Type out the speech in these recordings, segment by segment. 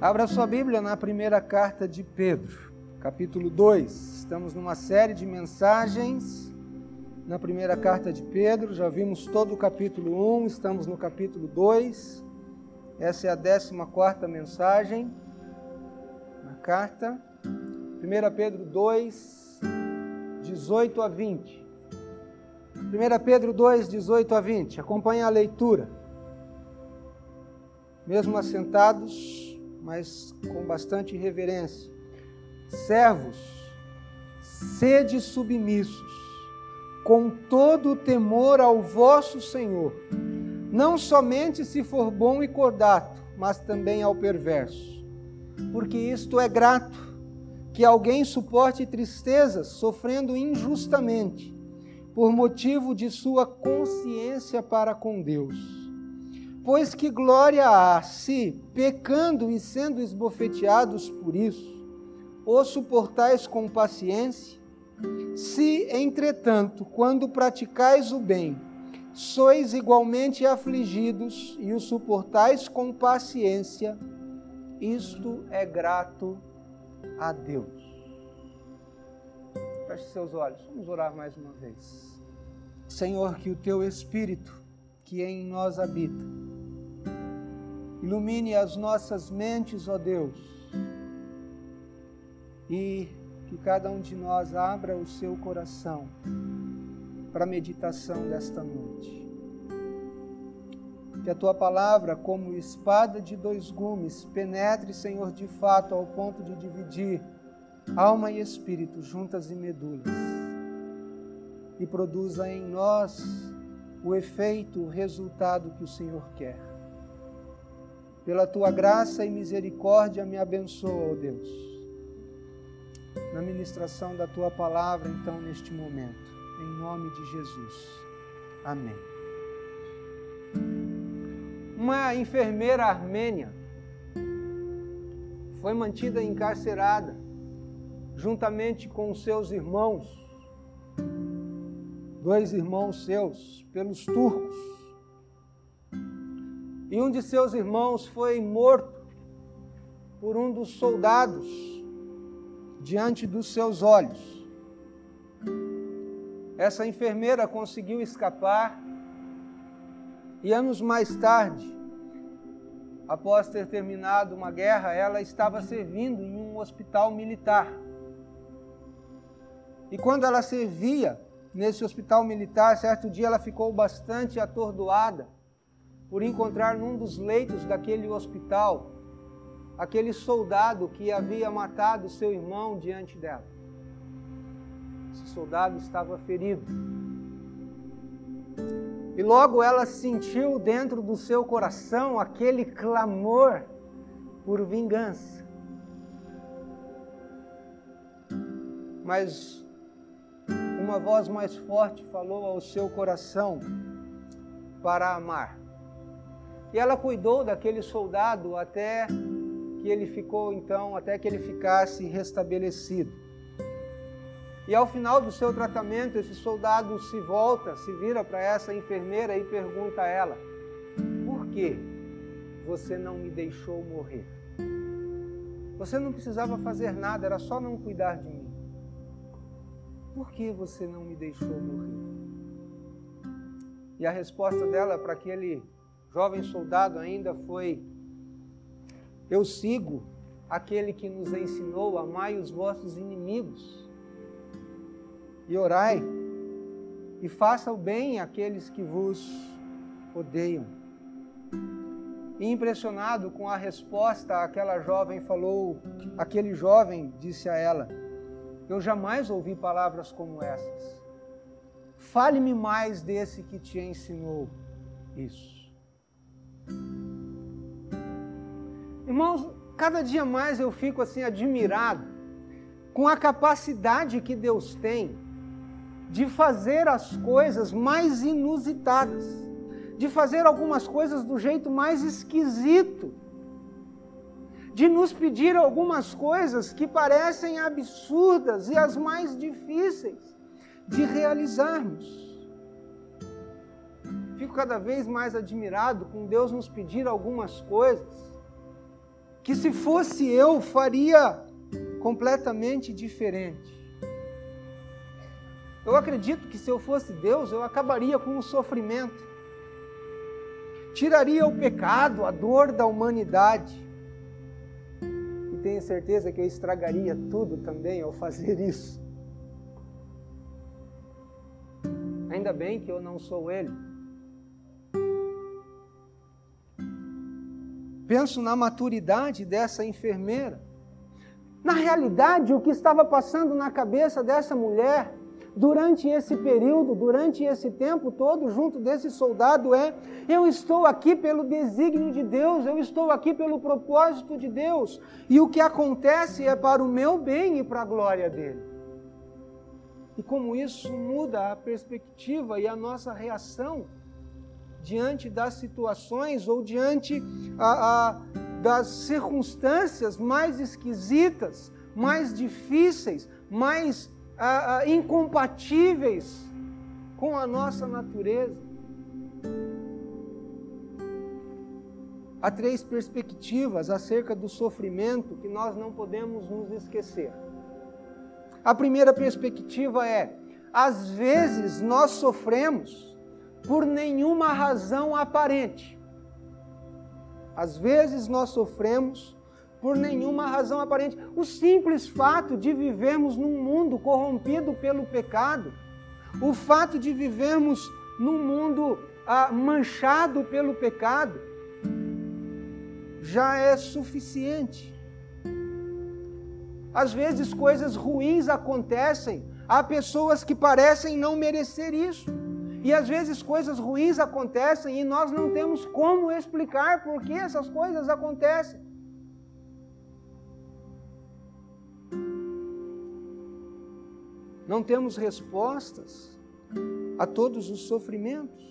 Abra sua Bíblia na primeira carta de Pedro, capítulo 2. Estamos numa série de mensagens na primeira carta de Pedro. Já vimos todo o capítulo 1, estamos no capítulo 2. Essa é a décima quarta mensagem na carta. 1 Pedro 2, 18 a 20. 1 Pedro 2, 18 a 20. Acompanhe a leitura. Mesmo assentados, mas com bastante reverência. Servos, sede submissos, com todo o temor ao vosso Senhor, não somente se for bom e cordato, mas também ao perverso. Porque isto é grato, que alguém suporte tristezas, sofrendo injustamente por motivo de sua consciência para com Deus. Pois que glória há se, pecando e sendo esbofeteados por isso, o suportais com paciência? Se, entretanto, quando praticais o bem, sois igualmente afligidos e o suportais com paciência, isto é grato a Deus. Feche seus olhos, vamos orar mais uma vez. Senhor, que o teu Espírito, que em nós habita, ilumine as nossas mentes, ó Deus, e que cada um de nós abra o seu coração para a meditação desta noite. Que a tua palavra, como espada de dois gumes, penetre, Senhor, de fato, ao ponto de dividir alma e espírito, juntas e medulas e produza em nós o efeito, o resultado que o Senhor quer. Pela tua graça e misericórdia, me abençoa, ó Deus, na ministração da tua palavra, então, neste momento, em nome de Jesus. Amém. Uma enfermeira armênia foi mantida encarcerada juntamente com seus irmãos dois irmãos seus pelos turcos. E um de seus irmãos foi morto por um dos soldados diante dos seus olhos. Essa enfermeira conseguiu escapar e anos mais tarde, após ter terminado uma guerra, ela estava servindo em um hospital militar. E quando ela servia, nesse hospital militar, certo dia ela ficou bastante atordoada por encontrar num dos leitos daquele hospital aquele soldado que havia matado seu irmão diante dela. Esse soldado estava ferido. E logo ela sentiu dentro do seu coração aquele clamor por vingança. Mas uma voz mais forte falou ao seu coração para amar. E ela cuidou daquele soldado até que ele ficou então, até que ele ficasse restabelecido. E ao final do seu tratamento, esse soldado se volta, se vira para essa enfermeira e pergunta a ela: Por que você não me deixou morrer? Você não precisava fazer nada, era só não cuidar de mim. Por que você não me deixou morrer? E a resposta dela para aquele jovem soldado ainda foi: Eu sigo aquele que nos ensinou: amai os vossos inimigos e orai, e faça o bem àqueles que vos odeiam. E impressionado com a resposta, aquela jovem falou, aquele jovem disse a ela: eu jamais ouvi palavras como essas. Fale-me mais desse que te ensinou isso. Irmãos, cada dia mais eu fico assim admirado com a capacidade que Deus tem de fazer as coisas mais inusitadas, de fazer algumas coisas do jeito mais esquisito de nos pedir algumas coisas que parecem absurdas e as mais difíceis de realizarmos. Fico cada vez mais admirado com Deus nos pedir algumas coisas que se fosse eu faria completamente diferente. Eu acredito que se eu fosse Deus, eu acabaria com o sofrimento, tiraria o pecado, a dor da humanidade. E tenho certeza que eu estragaria tudo também ao fazer isso. Ainda bem que eu não sou Ele. Penso na maturidade dessa enfermeira. Na realidade, o que estava passando na cabeça dessa mulher durante esse período, durante esse tempo todo, junto desse soldado, é: eu estou aqui pelo desígnio de Deus, eu estou aqui pelo propósito de Deus, e o que acontece é para o meu bem e para a glória dele. E como isso muda a perspectiva e a nossa reação diante das situações ou diante a, a, das circunstâncias mais esquisitas, mais difíceis, mais a, incompatíveis com a nossa natureza. Há três perspectivas acerca do sofrimento que nós não podemos nos esquecer. A primeira perspectiva é: às vezes nós sofremos por nenhuma razão aparente. Às vezes nós sofremos por nenhuma razão aparente. O simples fato de vivermos num mundo corrompido pelo pecado, o fato de vivermos num mundo ah, manchado pelo pecado, já é suficiente. Às vezes coisas ruins acontecem a pessoas que parecem não merecer isso. E às vezes coisas ruins acontecem e nós não temos como explicar por que essas coisas acontecem. Não temos respostas a todos os sofrimentos.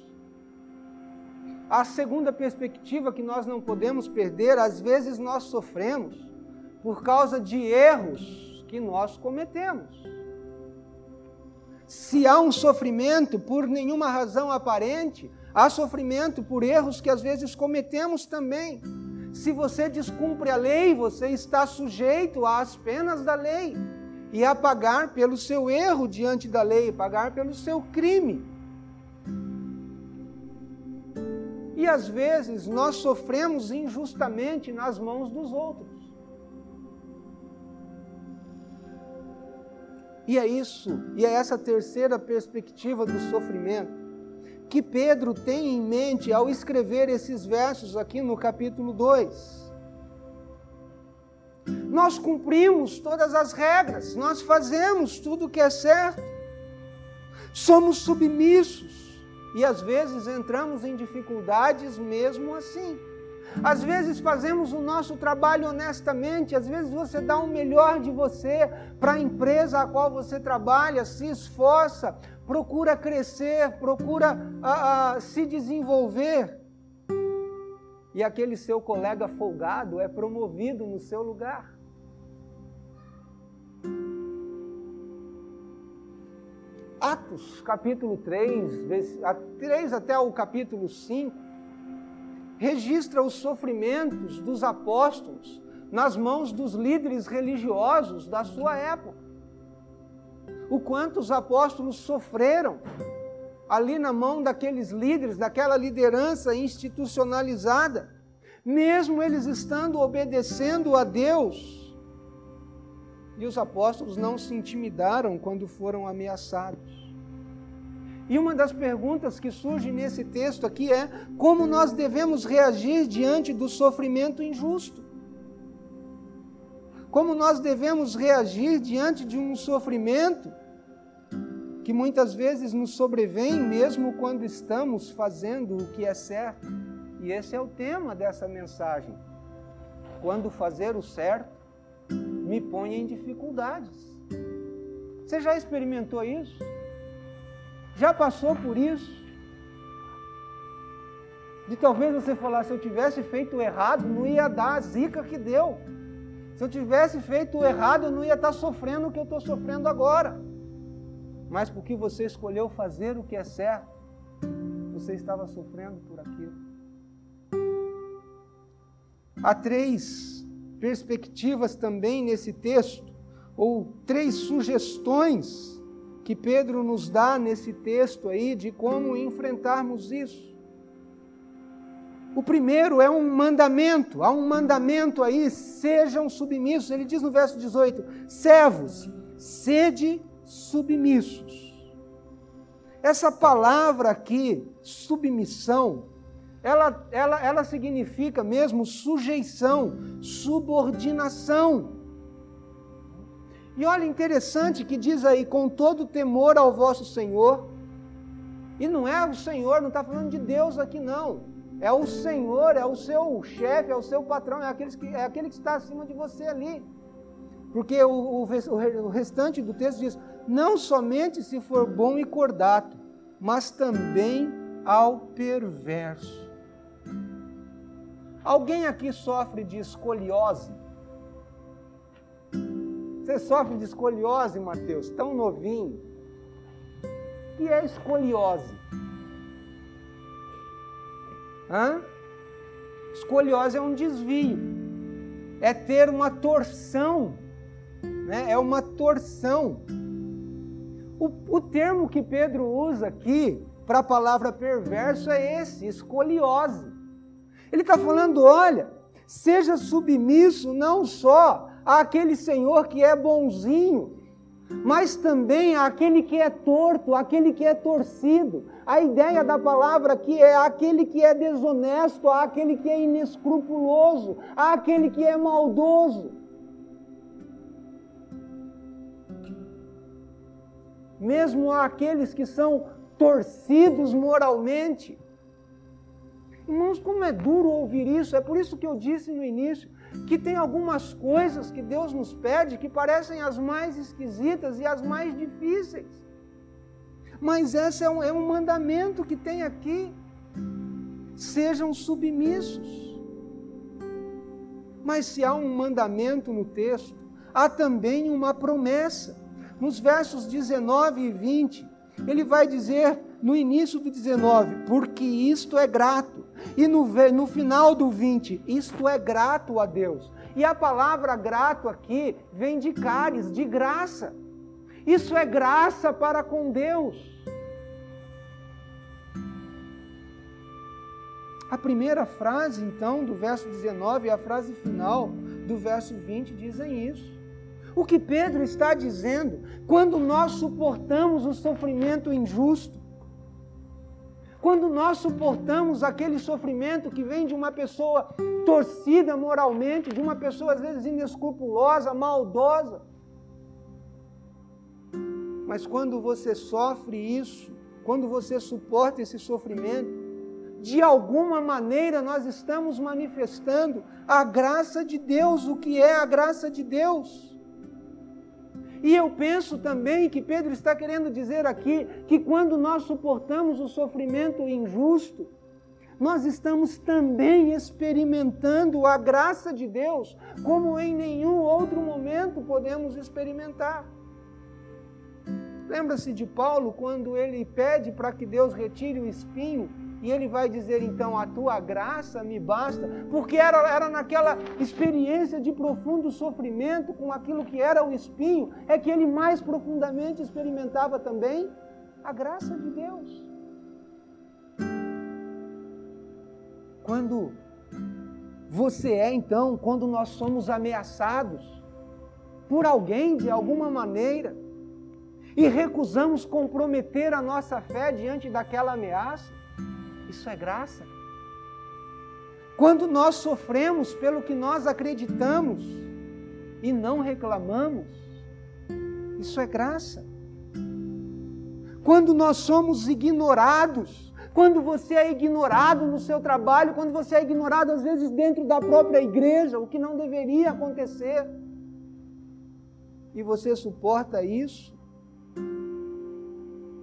A segunda perspectiva que nós não podemos perder, às vezes nós sofremos por causa de erros que nós cometemos. Se há um sofrimento por nenhuma razão aparente, há sofrimento por erros que às vezes cometemos também. Se você descumpre a lei, você está sujeito às penas da lei e a pagar pelo seu erro diante da lei, pagar pelo seu crime. E às vezes nós sofremos injustamente nas mãos dos outros. E é isso, e é essa terceira perspectiva do sofrimento que Pedro tem em mente ao escrever esses versos aqui no capítulo 2. Nós cumprimos todas as regras, nós fazemos tudo o que é certo, somos submissos e às vezes entramos em dificuldades mesmo assim. Às vezes fazemos o nosso trabalho honestamente, às vezes você dá o melhor de você para a empresa a qual você trabalha, se esforça, procura crescer, procura ah, ah, se desenvolver. E aquele seu colega folgado é promovido no seu lugar. Atos, capítulo 3, 3 até o capítulo 5, registra os sofrimentos dos apóstolos nas mãos dos líderes religiosos da sua época. O quanto os apóstolos sofreram ali na mão daqueles líderes, daquela liderança institucionalizada, mesmo eles estando obedecendo a Deus. E os apóstolos não se intimidaram quando foram ameaçados. E uma das perguntas que surge nesse texto aqui é: como nós devemos reagir diante do sofrimento injusto? Como nós devemos reagir diante de um sofrimento que muitas vezes nos sobrevém mesmo quando estamos fazendo o que é certo? E esse é o tema dessa mensagem. Quando fazer o certo me põe em dificuldades. Você já experimentou isso? Já passou por isso? De talvez você falar, se eu tivesse feito errado, não ia dar a zica que deu. Se eu tivesse feito errado, eu não ia estar sofrendo o que eu estou sofrendo agora. Mas porque você escolheu fazer o que é certo, você estava sofrendo por aquilo. Há três perspectivas também nesse texto, ou três sugestões que Pedro nos dá nesse texto aí de como enfrentarmos isso. O primeiro é um mandamento, há um mandamento aí, sejam submissos. Ele diz no verso 18: servos, sede submissos. Essa palavra aqui, submissão, ela, ela, ela significa mesmo sujeição, subordinação. E olha interessante que diz aí, com todo temor ao vosso Senhor. E não é o Senhor, não está falando de Deus aqui não. É o Senhor, é o seu chefe, é o seu patrão, é, aqueles que, é aquele que está acima de você ali. Porque o, o, o restante do texto diz: não somente se for bom e cordato, mas também ao perverso. Alguém aqui sofre de escoliose? Você sofre de escoliose, Mateus? Tão novinho. Que é escoliose? Hã? Escoliose é um desvio. É ter uma torção. Né? É uma torção. O, o termo que Pedro usa aqui para a palavra perverso é esse, escoliose. Ele está falando: olha, seja submisso não só àquele Senhor que é bonzinho, mas também àquele que é torto, àquele que é torcido. A ideia da palavra aqui é aquele que é desonesto, aquele que é inescrupuloso, aquele que é maldoso. Mesmo aqueles que são torcidos moralmente. Irmãos, como é duro ouvir isso, é por isso que eu disse no início que tem algumas coisas que Deus nos pede que parecem as mais esquisitas e as mais difíceis. Mas esse é um, é um mandamento que tem aqui. Sejam submissos. Mas se há um mandamento no texto, há também uma promessa. Nos versos 19 e 20, ele vai dizer no início do 19, porque isto é grato. E no, no final do 20, isto é grato a Deus. E a palavra grato aqui vem de caris, de graça. Isso é graça para com Deus. A primeira frase, então, do verso 19 e a frase final do verso 20 dizem isso. O que Pedro está dizendo, quando nós suportamos o sofrimento injusto, quando nós suportamos aquele sofrimento que vem de uma pessoa torcida moralmente, de uma pessoa às vezes inescrupulosa, maldosa, mas quando você sofre isso, quando você suporta esse sofrimento, de alguma maneira nós estamos manifestando a graça de Deus, o que é a graça de Deus. E eu penso também que Pedro está querendo dizer aqui que quando nós suportamos o sofrimento injusto, nós estamos também experimentando a graça de Deus, como em nenhum outro momento podemos experimentar. Lembra-se de Paulo quando ele pede para que Deus retire o espinho e ele vai dizer então: A tua graça me basta, porque era, era naquela experiência de profundo sofrimento com aquilo que era o espinho, é que ele mais profundamente experimentava também a graça de Deus. Quando você é então, quando nós somos ameaçados por alguém de alguma maneira, e recusamos comprometer a nossa fé diante daquela ameaça, isso é graça. Quando nós sofremos pelo que nós acreditamos e não reclamamos, isso é graça. Quando nós somos ignorados, quando você é ignorado no seu trabalho, quando você é ignorado às vezes dentro da própria igreja, o que não deveria acontecer, e você suporta isso,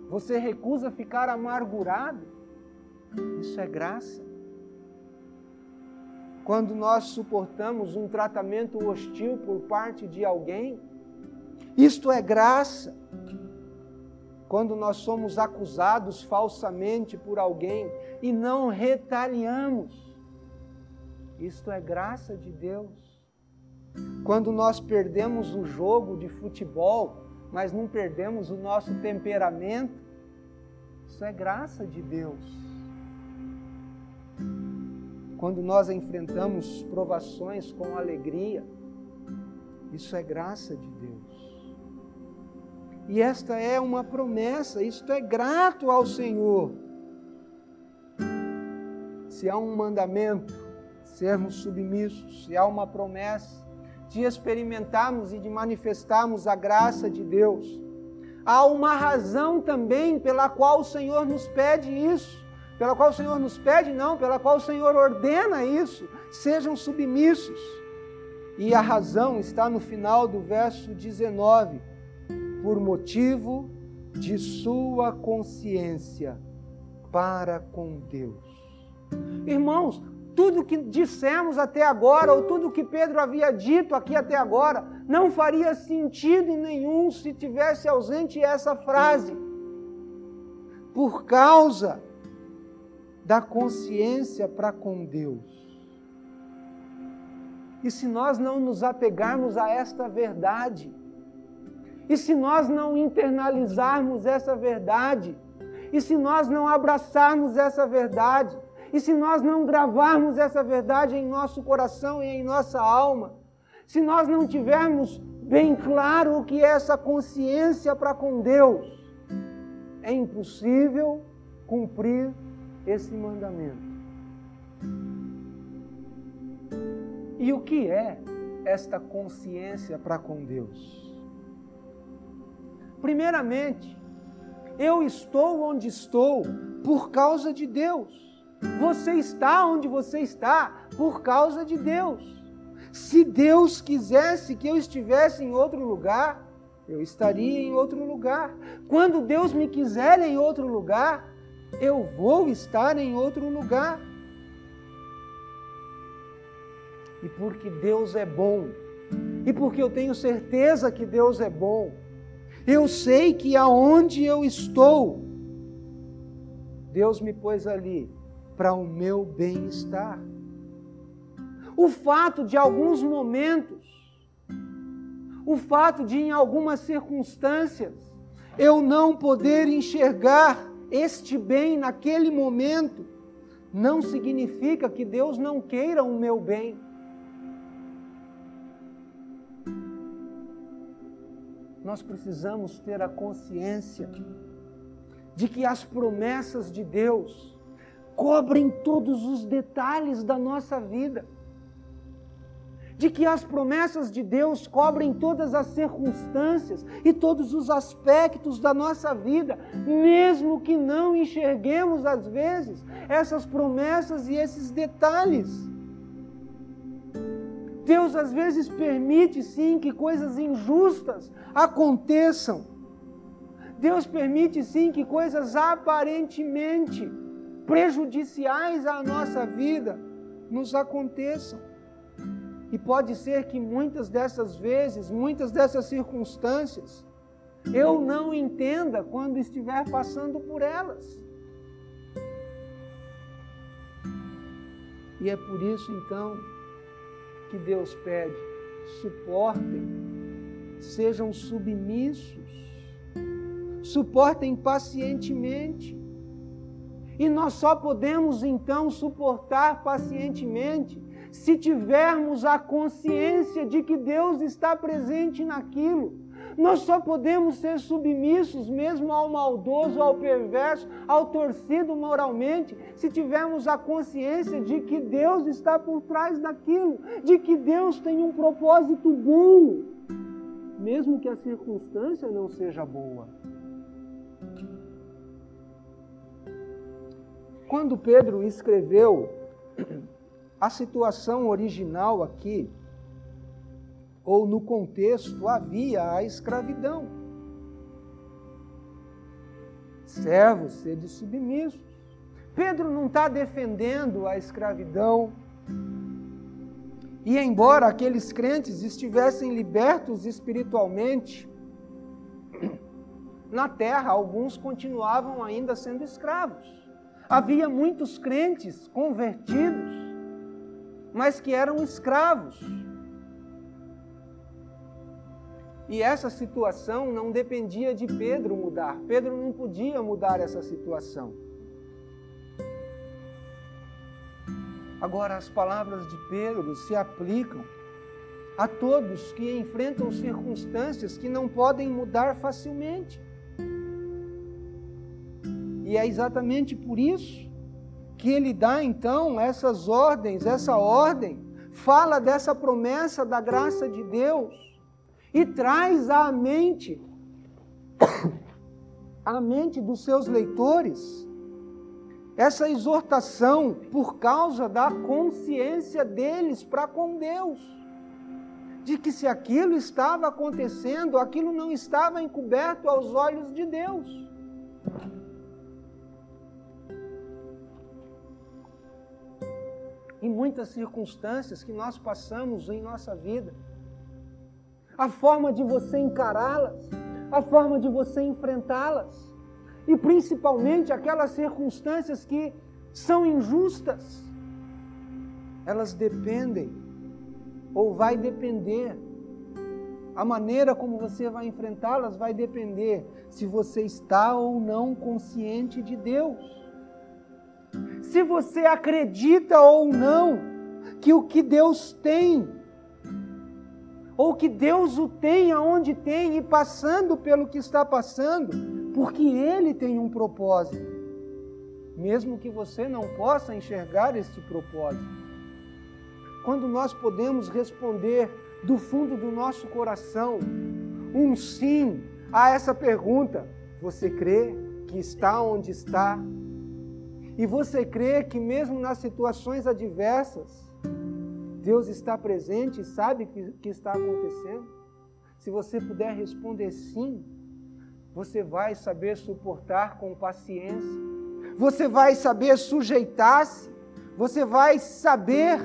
você recusa ficar amargurado, isso é graça. Quando nós suportamos um tratamento hostil por parte de alguém, isto é graça. Quando nós somos acusados falsamente por alguém e não retaliamos, isto é graça de Deus. Quando nós perdemos o jogo de futebol, mas não perdemos o nosso temperamento, isso é graça de Deus. Quando nós enfrentamos provações com alegria, isso é graça de Deus. E esta é uma promessa, isto é grato ao Senhor. Se há um mandamento, sermos submissos, se há uma promessa de experimentarmos e de manifestarmos a graça de Deus, há uma razão também pela qual o Senhor nos pede isso, pela qual o Senhor nos pede, não, pela qual o Senhor ordena isso, sejam submissos. E a razão está no final do verso 19, por motivo de sua consciência para com Deus. Irmãos, tudo que dissemos até agora, ou tudo que Pedro havia dito aqui até agora, não faria sentido nenhum se tivesse ausente essa frase. Por causa da consciência para com Deus. E se nós não nos apegarmos a esta verdade, e se nós não internalizarmos essa verdade, e se nós não abraçarmos essa verdade, e se nós não gravarmos essa verdade em nosso coração e em nossa alma, se nós não tivermos bem claro o que é essa consciência para com Deus, é impossível cumprir esse mandamento. E o que é esta consciência para com Deus? Primeiramente, eu estou onde estou por causa de Deus. Você está onde você está por causa de Deus. Se Deus quisesse que eu estivesse em outro lugar, eu estaria em outro lugar. Quando Deus me quiser em outro lugar, eu vou estar em outro lugar. E porque Deus é bom, e porque eu tenho certeza que Deus é bom, eu sei que aonde eu estou, Deus me pôs ali para o meu bem-estar. O fato de alguns momentos, o fato de em algumas circunstâncias eu não poder enxergar este bem naquele momento, não significa que Deus não queira o meu bem. Nós precisamos ter a consciência de que as promessas de Deus cobrem todos os detalhes da nossa vida. De que as promessas de Deus cobrem todas as circunstâncias e todos os aspectos da nossa vida, mesmo que não enxerguemos às vezes essas promessas e esses detalhes. Deus às vezes permite sim que coisas injustas aconteçam. Deus permite sim que coisas aparentemente prejudiciais à nossa vida nos aconteçam. E pode ser que muitas dessas vezes, muitas dessas circunstâncias, eu não entenda quando estiver passando por elas. E é por isso então que Deus pede: suportem, sejam submissos, suportem pacientemente e nós só podemos então suportar pacientemente se tivermos a consciência de que Deus está presente naquilo. Nós só podemos ser submissos mesmo ao maldoso, ao perverso, ao torcido moralmente, se tivermos a consciência de que Deus está por trás daquilo, de que Deus tem um propósito bom, mesmo que a circunstância não seja boa. Quando Pedro escreveu a situação original aqui, ou no contexto, havia a escravidão. Servos, sede submissos. Pedro não está defendendo a escravidão. E embora aqueles crentes estivessem libertos espiritualmente, na terra alguns continuavam ainda sendo escravos. Havia muitos crentes convertidos, mas que eram escravos. E essa situação não dependia de Pedro mudar. Pedro não podia mudar essa situação. Agora, as palavras de Pedro se aplicam a todos que enfrentam circunstâncias que não podem mudar facilmente. E é exatamente por isso que ele dá então essas ordens, essa ordem, fala dessa promessa da graça de Deus e traz à mente, à mente dos seus leitores, essa exortação por causa da consciência deles para com Deus. De que se aquilo estava acontecendo, aquilo não estava encoberto aos olhos de Deus. Em muitas circunstâncias que nós passamos em nossa vida, a forma de você encará-las, a forma de você enfrentá-las, e principalmente aquelas circunstâncias que são injustas, elas dependem, ou vai depender, a maneira como você vai enfrentá-las vai depender se você está ou não consciente de Deus. Se você acredita ou não que o que Deus tem ou que Deus o tem aonde tem e passando pelo que está passando, porque Ele tem um propósito, mesmo que você não possa enxergar esse propósito. Quando nós podemos responder do fundo do nosso coração um sim a essa pergunta, você crê que está onde está? E você crê que mesmo nas situações adversas, Deus está presente e sabe o que, que está acontecendo? Se você puder responder sim, você vai saber suportar com paciência, você vai saber sujeitar-se, você vai saber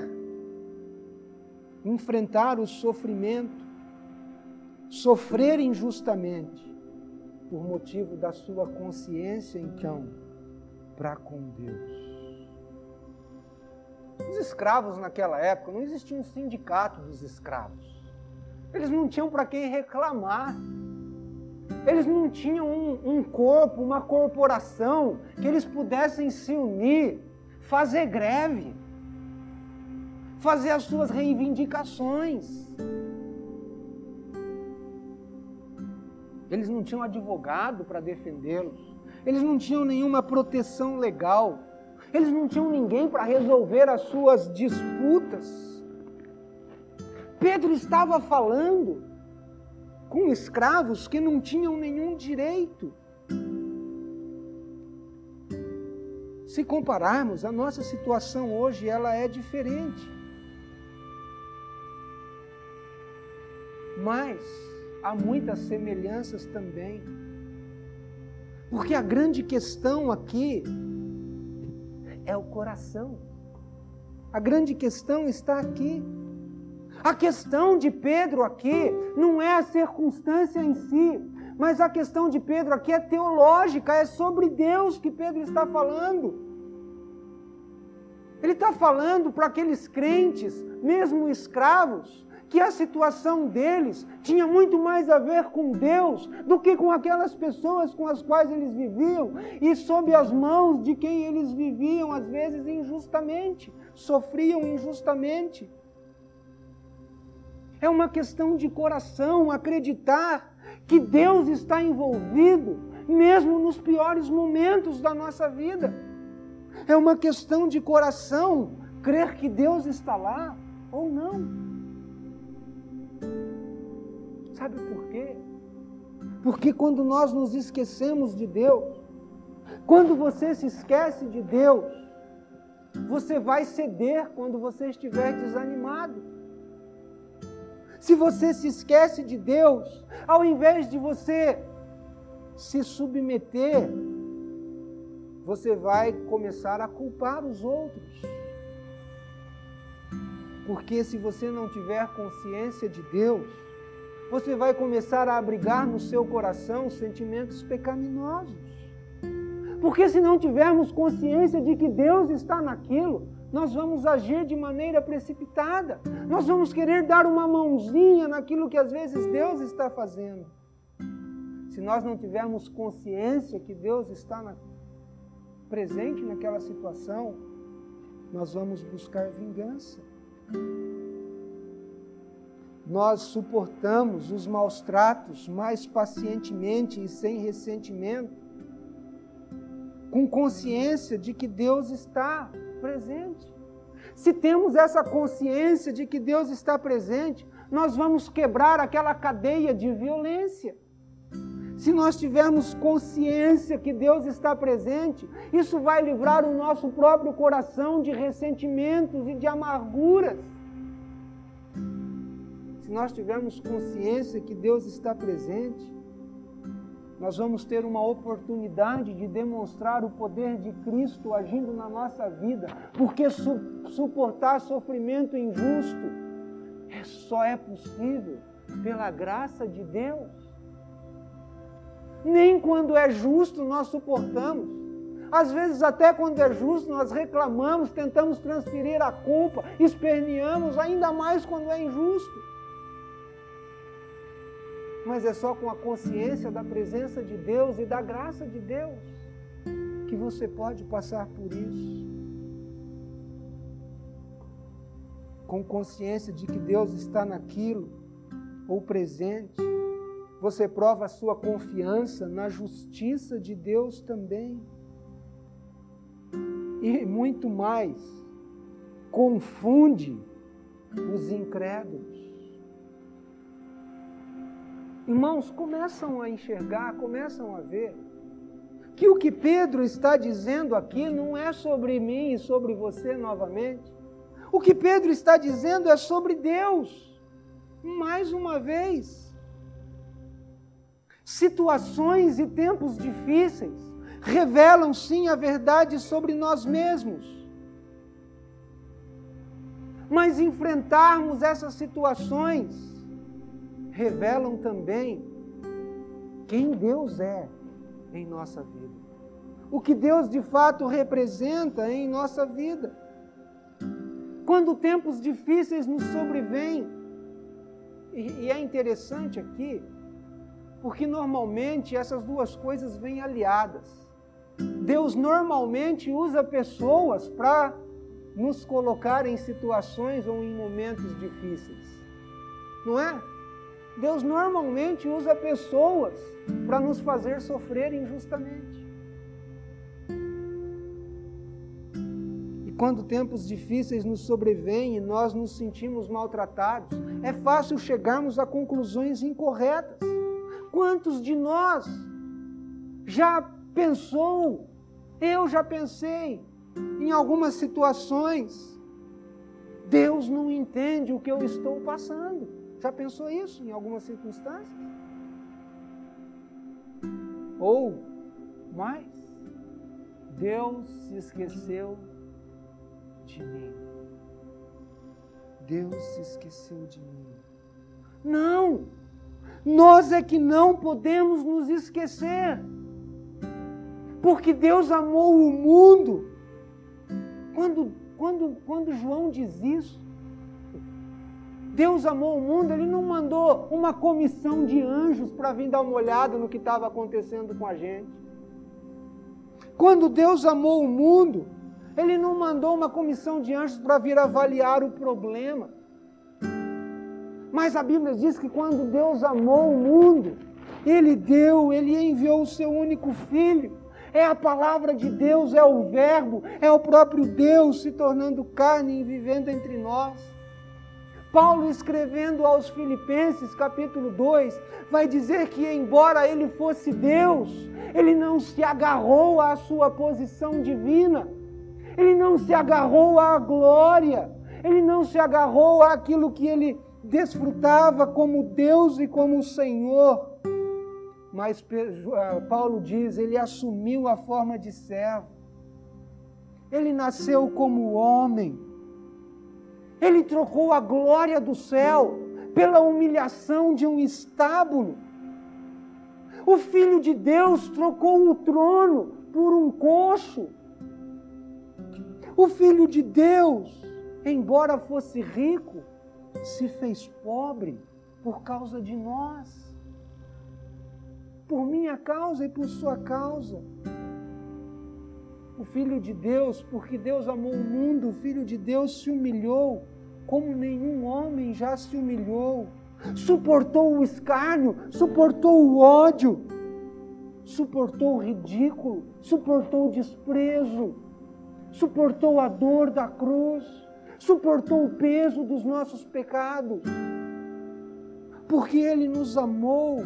enfrentar o sofrimento, sofrer injustamente, por motivo da sua consciência, então, para com Deus. Os escravos naquela época, não existia um sindicato dos escravos. Eles não tinham para quem reclamar. Eles não tinham um, um, corpo, uma corporação que eles pudessem se unir, fazer greve, fazer as suas reivindicações. Eles não tinham advogado para defendê-los. Eles não tinham nenhuma proteção legal. Eles não tinham ninguém para resolver as suas disputas. Pedro estava falando com escravos que não tinham nenhum direito. Se compararmos, a nossa situação hoje ela é diferente. Mas há muitas semelhanças também. Porque a grande questão aqui é o coração. A grande questão está aqui. A questão de Pedro aqui não é a circunstância em si, mas a questão de Pedro aqui é teológica, é sobre Deus que Pedro está falando. Ele está falando para aqueles crentes, mesmo escravos, que a situação deles tinha muito mais a ver com Deus do que com aquelas pessoas com as quais eles viviam e sob as mãos de quem eles viviam, às vezes injustamente, sofriam injustamente. É uma questão de coração acreditar que Deus está envolvido, mesmo nos piores momentos da nossa vida. É uma questão de coração crer que Deus está lá ou não. Sabe por quê? Porque quando nós nos esquecemos de Deus, quando você se esquece de Deus, você vai ceder quando você estiver desanimado. Se você se esquece de Deus, ao invés de você se submeter, você vai começar a culpar os outros. Porque se você não tiver consciência de Deus, você vai começar a abrigar no seu coração sentimentos pecaminosos. Porque se não tivermos consciência de que Deus está naquilo, nós vamos agir de maneira precipitada, nós vamos querer dar uma mãozinha naquilo que às vezes Deus está fazendo. Se nós não tivermos consciência que Deus está na, presente naquela situação, nós vamos buscar vingança. Nós suportamos os maus tratos mais pacientemente e sem ressentimento, com consciência de que Deus está presente. Se temos essa consciência de que Deus está presente, nós vamos quebrar aquela cadeia de violência. Se nós tivermos consciência que Deus está presente, isso vai livrar o nosso próprio coração de ressentimentos e de amarguras. Se nós tivermos consciência que Deus está presente, nós vamos ter uma oportunidade de demonstrar o poder de Cristo agindo na nossa vida, porque su suportar sofrimento injusto é, só é possível pela graça de Deus. Nem quando é justo nós suportamos. Às vezes, até quando é justo, nós reclamamos, tentamos transferir a culpa, esperneamos, ainda mais quando é injusto mas é só com a consciência da presença de Deus e da graça de Deus que você pode passar por isso. Com consciência de que Deus está naquilo ou presente, você prova a sua confiança na justiça de Deus também. E muito mais, confunde os incrédulos. Irmãos, começam a enxergar, começam a ver que o que Pedro está dizendo aqui não é sobre mim e sobre você novamente. O que Pedro está dizendo é sobre Deus. Mais uma vez. Situações e tempos difíceis revelam sim a verdade sobre nós mesmos. Mas enfrentarmos essas situações revelam também quem Deus é em nossa vida. O que Deus de fato representa em nossa vida. Quando tempos difíceis nos sobrevêm, e é interessante aqui, porque normalmente essas duas coisas vêm aliadas. Deus normalmente usa pessoas para nos colocar em situações ou em momentos difíceis. Não é? Deus normalmente usa pessoas para nos fazer sofrer injustamente. E quando tempos difíceis nos sobrevêm e nós nos sentimos maltratados, é fácil chegarmos a conclusões incorretas. Quantos de nós já pensou, eu já pensei, em algumas situações, Deus não entende o que eu estou passando. Já pensou isso em algumas circunstâncias? Ou mais, Deus se esqueceu de mim. Deus se esqueceu de mim. Não! Nós é que não podemos nos esquecer. Porque Deus amou o mundo. Quando, quando, quando João diz isso, Deus amou o mundo, Ele não mandou uma comissão de anjos para vir dar uma olhada no que estava acontecendo com a gente. Quando Deus amou o mundo, Ele não mandou uma comissão de anjos para vir avaliar o problema. Mas a Bíblia diz que quando Deus amou o mundo, Ele deu, Ele enviou o seu único filho. É a palavra de Deus, é o Verbo, é o próprio Deus se tornando carne e vivendo entre nós. Paulo, escrevendo aos Filipenses, capítulo 2, vai dizer que, embora ele fosse Deus, ele não se agarrou à sua posição divina, ele não se agarrou à glória, ele não se agarrou àquilo que ele desfrutava como Deus e como Senhor. Mas ah, Paulo diz: ele assumiu a forma de servo, ele nasceu como homem ele trocou a glória do céu pela humilhação de um estábulo. O Filho de Deus trocou o trono por um coxo. O Filho de Deus, embora fosse rico, se fez pobre por causa de nós, por minha causa e por sua causa. O Filho de Deus, porque Deus amou o mundo, o Filho de Deus se humilhou como nenhum homem já se humilhou, suportou o escárnio, suportou o ódio, suportou o ridículo, suportou o desprezo, suportou a dor da cruz, suportou o peso dos nossos pecados, porque Ele nos amou.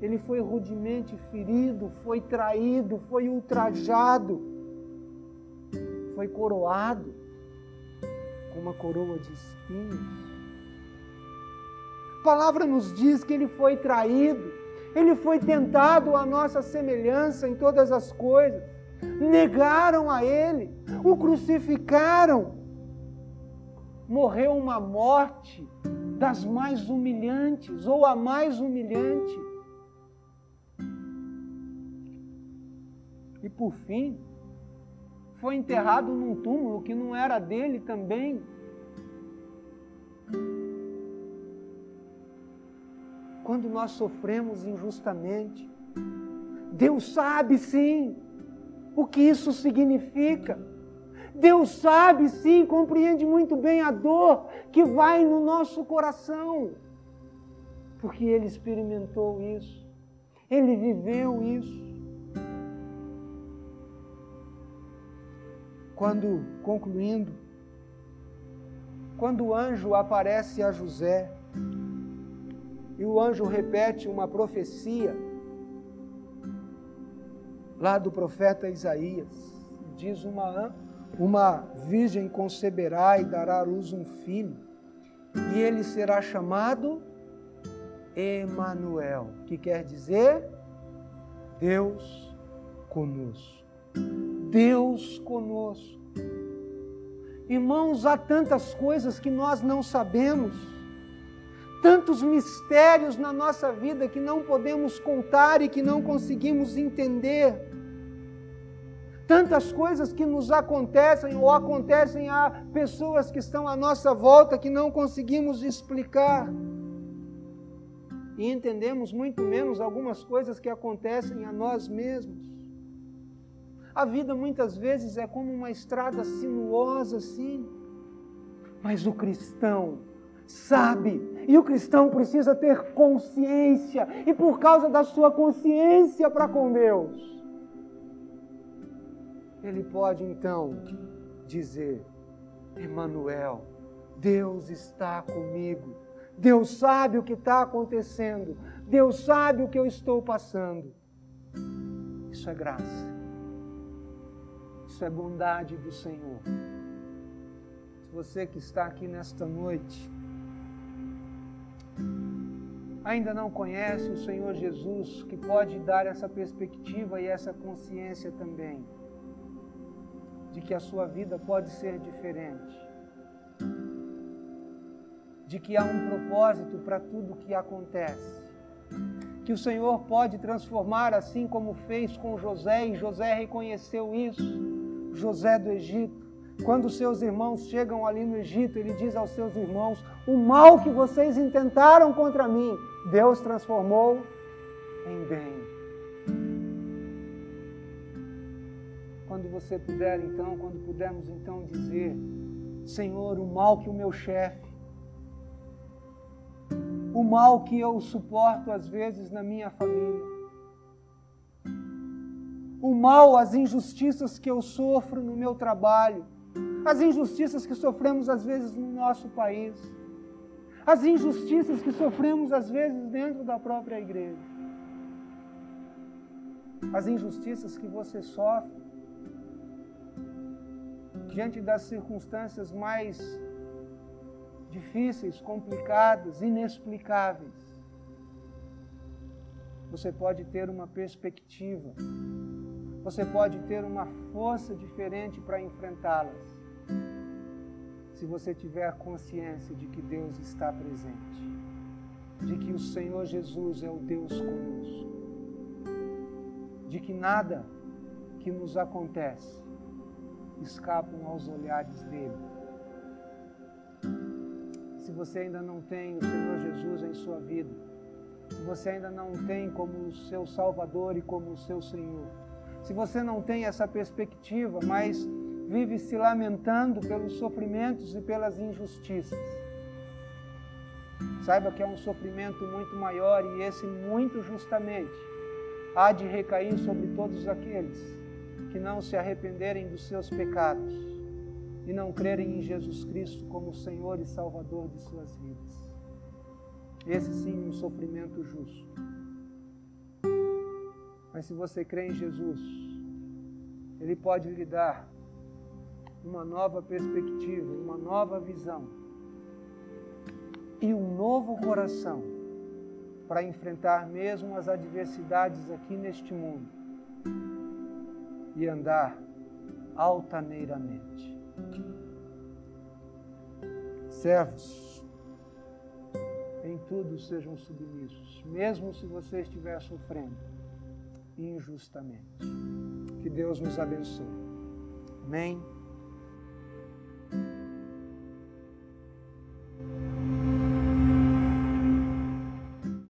Ele foi rudemente ferido, foi traído, foi ultrajado, foi coroado com uma coroa de espinhos. A palavra nos diz que ele foi traído, ele foi tentado à nossa semelhança em todas as coisas. Negaram a ele, o crucificaram. Morreu uma morte das mais humilhantes, ou a mais humilhante. E por fim, foi enterrado num túmulo que não era dele também. Quando nós sofremos injustamente, Deus sabe sim o que isso significa. Deus sabe sim, compreende muito bem a dor que vai no nosso coração, porque Ele experimentou isso, Ele viveu isso. Quando, concluindo, quando o anjo aparece a José, e o anjo repete uma profecia lá do profeta Isaías, diz uma, uma virgem conceberá e dará à luz um filho, e ele será chamado Emanuel, que quer dizer Deus conosco. Deus conosco. Irmãos, há tantas coisas que nós não sabemos, tantos mistérios na nossa vida que não podemos contar e que não conseguimos entender. Tantas coisas que nos acontecem ou acontecem a pessoas que estão à nossa volta que não conseguimos explicar. E entendemos muito menos algumas coisas que acontecem a nós mesmos. A vida muitas vezes é como uma estrada sinuosa assim. Mas o cristão sabe, e o cristão precisa ter consciência, e por causa da sua consciência para com Deus, ele pode então dizer: Emanuel, Deus está comigo. Deus sabe o que está acontecendo. Deus sabe o que eu estou passando. Isso é graça. Isso é bondade do Senhor. Se você que está aqui nesta noite ainda não conhece o Senhor Jesus, que pode dar essa perspectiva e essa consciência também, de que a sua vida pode ser diferente, de que há um propósito para tudo que acontece, que o Senhor pode transformar assim como fez com José, e José reconheceu isso José do Egito. Quando seus irmãos chegam ali no Egito, ele diz aos seus irmãos: O mal que vocês intentaram contra mim, Deus transformou em bem. Quando você puder, então, quando pudermos então dizer: Senhor, o mal que o meu chefe, o mal que eu suporto às vezes na minha família, o mal, as injustiças que eu sofro no meu trabalho, as injustiças que sofremos às vezes no nosso país, as injustiças que sofremos às vezes dentro da própria igreja, as injustiças que você sofre diante das circunstâncias mais difíceis, complicadas, inexplicáveis. Você pode ter uma perspectiva você pode ter uma força diferente para enfrentá-las, se você tiver consciência de que Deus está presente, de que o Senhor Jesus é o Deus conosco, de que nada que nos acontece escapam aos olhares dele. Se você ainda não tem o Senhor Jesus em sua vida, se você ainda não tem como o seu Salvador e como o seu Senhor, se você não tem essa perspectiva, mas vive se lamentando pelos sofrimentos e pelas injustiças, saiba que é um sofrimento muito maior e esse muito justamente há de recair sobre todos aqueles que não se arrependerem dos seus pecados e não crerem em Jesus Cristo como Senhor e Salvador de suas vidas. Esse sim, um sofrimento justo. Mas se você crê em Jesus, Ele pode lhe dar uma nova perspectiva, uma nova visão e um novo coração para enfrentar mesmo as adversidades aqui neste mundo e andar altaneiramente. Servos, em tudo sejam submissos, mesmo se você estiver sofrendo injustamente. Que Deus nos abençoe. Amém.